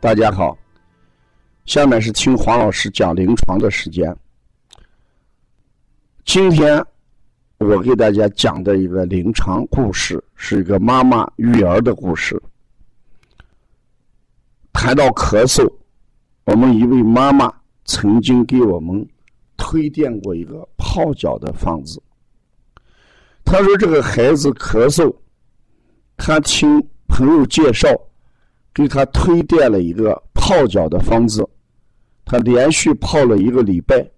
大家好，下面是听黄老师讲临床的时间。今天我给大家讲的一个临床故事，是一个妈妈育儿的故事。谈到咳嗽，我们一位妈妈曾经给我们推荐过一个泡脚的方子。她说：“这个孩子咳嗽，她听朋友介绍。”给他推荐了一个泡脚的方子，他连续泡了一个礼拜，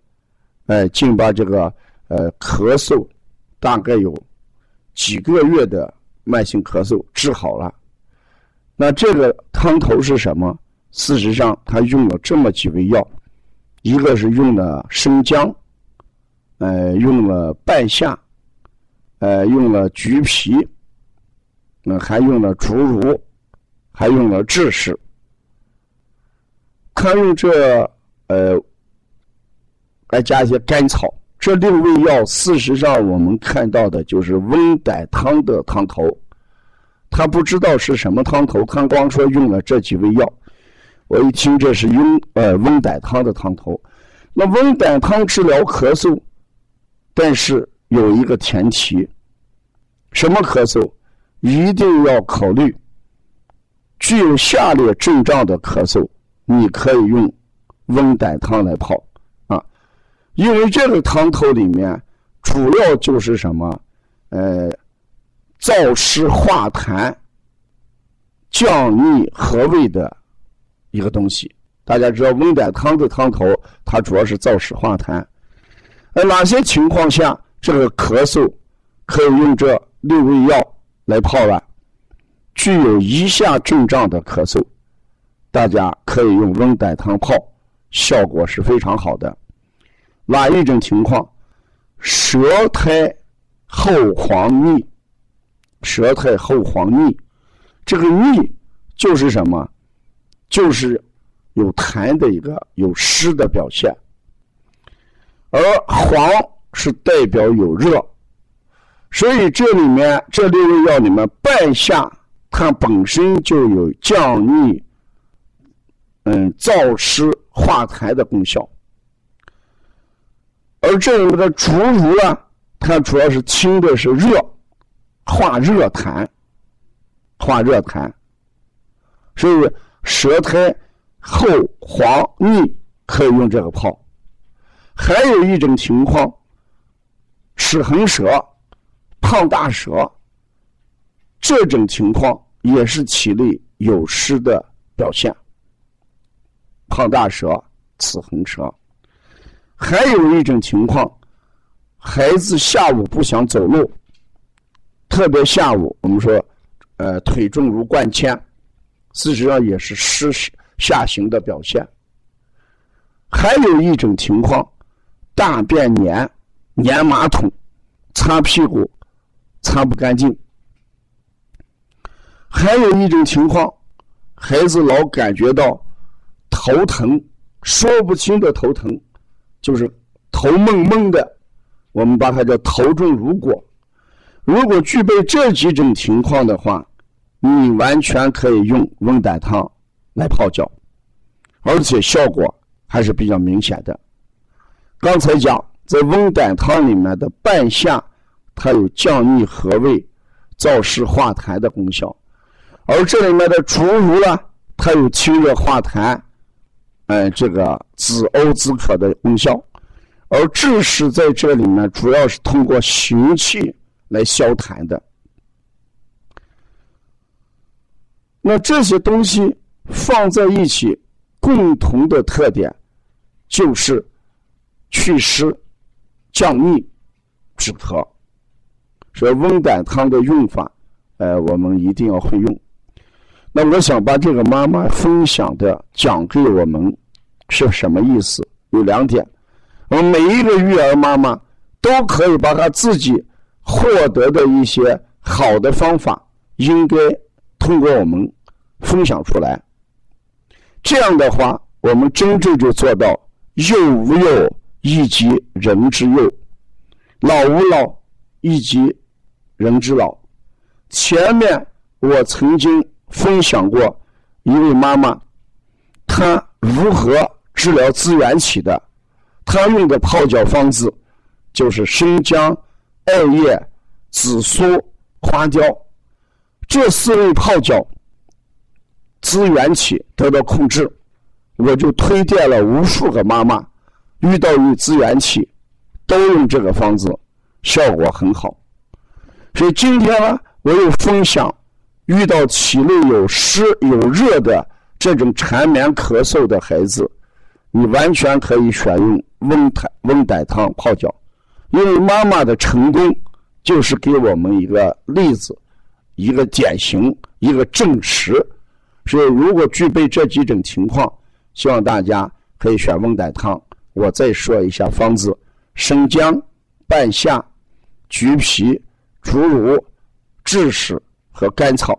哎，竟把这个呃咳嗽大概有几个月的慢性咳嗽治好了。那这个汤头是什么？事实上，他用了这么几味药，一个是用了生姜，呃，用了半夏，呃，用了橘皮，那还用了竹茹。还用了制式，他用这呃，来加一些甘草。这六味药，事实上我们看到的就是温胆汤的汤头。他不知道是什么汤头，他光说用了这几味药。我一听这是用呃温胆汤的汤头。那温胆汤治疗咳嗽，但是有一个前提，什么咳嗽？一定要考虑。具有下列症状的咳嗽，你可以用温胆汤来泡啊，因为这个汤头里面主要就是什么，呃，燥湿化痰、降逆和胃的一个东西。大家知道温胆汤的汤头，它主要是燥湿化痰。呃，哪些情况下这个咳嗽可以用这六味药来泡了？具有以下症状的咳嗽，大家可以用温胆汤泡，效果是非常好的。哪一种情况？舌苔厚黄腻，舌苔厚黄腻，这个腻就是什么？就是有痰的一个有湿的表现，而黄是代表有热，所以这里面这六味药里面半夏。它本身就有降逆、嗯燥湿化痰的功效，而这里面的竹茹呢，它主要是清的是热，化热痰，化热痰，所以舌苔厚黄腻可以用这个泡。还有一种情况，齿痕舌、胖大舌。这种情况也是体内有湿的表现，胖大舌、齿痕舌。还有一种情况，孩子下午不想走路，特别下午，我们说，呃，腿重如灌铅，事实上也是湿下行的表现。还有一种情况，大便黏，黏马桶，擦屁股擦不干净。还有一种情况，孩子老感觉到头疼，说不清的头疼，就是头蒙蒙的，我们把它叫头重如裹。如果具备这几种情况的话，你完全可以用温胆汤来泡脚，而且效果还是比较明显的。刚才讲在温胆汤里面的半夏，它有降逆和胃、燥湿化痰的功效。而这里面的竹茹呢，它有清热化痰，哎，这个止呕止渴的功效。而枳实在这里面主要是通过行气来消痰的。那这些东西放在一起，共同的特点就是祛湿、降逆、止咳。所以温胆汤的用法，呃，我们一定要会用。那我想把这个妈妈分享的讲给我们是什么意思？有两点，我们每一个育儿妈妈都可以把她自己获得的一些好的方法，应该通过我们分享出来。这样的话，我们真正就做到幼无幼以及人之幼，老无老以及人之老。前面我曾经。分享过一位妈妈，她如何治疗支原体的？她用的泡脚方子就是生姜、艾叶、紫苏、花雕这四味泡脚，支原体得到控制。我就推荐了无数个妈妈，遇到有支原体，都用这个方子，效果很好。所以今天呢，我又分享，遇到体内有湿有热的这种缠绵咳嗽的孩子，你完全可以选用温台温胆汤泡脚，因为妈妈的成功就是给我们一个例子，一个典型，一个证实。所以，如果具备这几种情况，希望大家可以选温胆汤。我再说一下方子：生姜、半夏、橘皮。竹茹、枳实和甘草，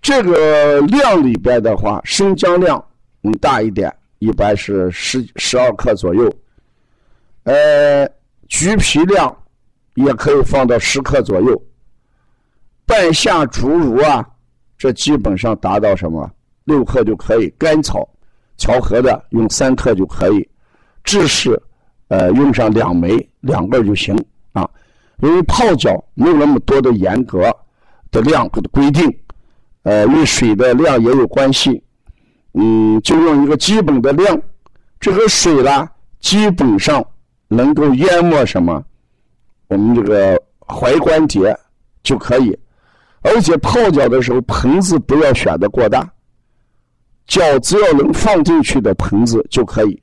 这个量里边的话，生姜量嗯大一点，一般是十十二克左右。呃，橘皮量也可以放到十克左右。半夏、竹茹啊，这基本上达到什么六克就可以。甘草调和的用三克就可以。制式呃用上两枚两个就行啊。因为泡脚没有那么多的严格的量的规定，呃，与水的量也有关系。嗯，就用一个基本的量，这个水呢，基本上能够淹没什么，我们这个踝关节就可以。而且泡脚的时候，盆子不要选的过大，脚只要能放进去的盆子就可以。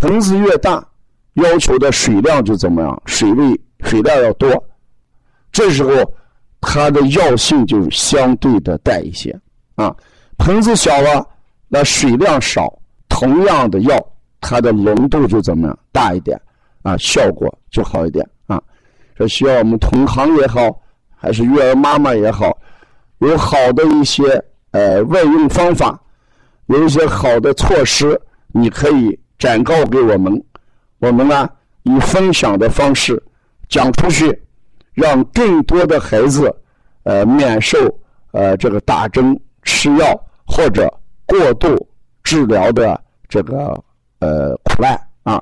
盆子越大，要求的水量就怎么样？水位。水量要多，这时候它的药性就相对的淡一些啊。盆子小了，那水量少，同样的药它的浓度就怎么样大一点啊，效果就好一点啊。这需要我们同行也好，还是育儿妈妈也好，有好的一些呃外用方法，有一些好的措施，你可以转告给我们，我们呢以分享的方式。讲出去，让更多的孩子，呃，免受呃这个打针、吃药或者过度治疗的这个呃苦难啊，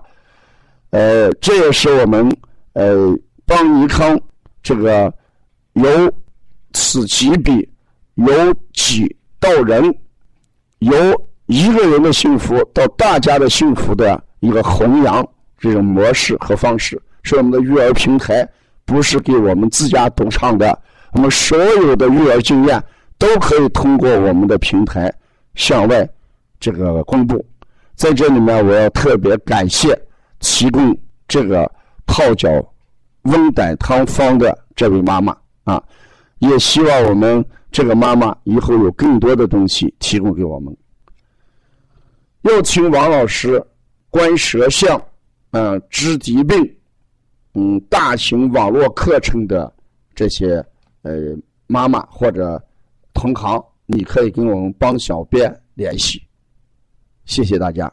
呃，这也是我们呃邦尼康这个由此级比，由己到人，由一个人的幸福到大家的幸福的一个弘扬这种模式和方式。是我们的育儿平台，不是给我们自家独唱的。我们所有的育儿经验都可以通过我们的平台向外这个公布。在这里面，我要特别感谢提供这个泡脚温胆汤方的这位妈妈啊！也希望我们这个妈妈以后有更多的东西提供给我们。要请王老师观舌象，嗯，治疾病。嗯，大型网络课程的这些呃妈妈或者同行，你可以跟我们帮小编联系。谢谢大家。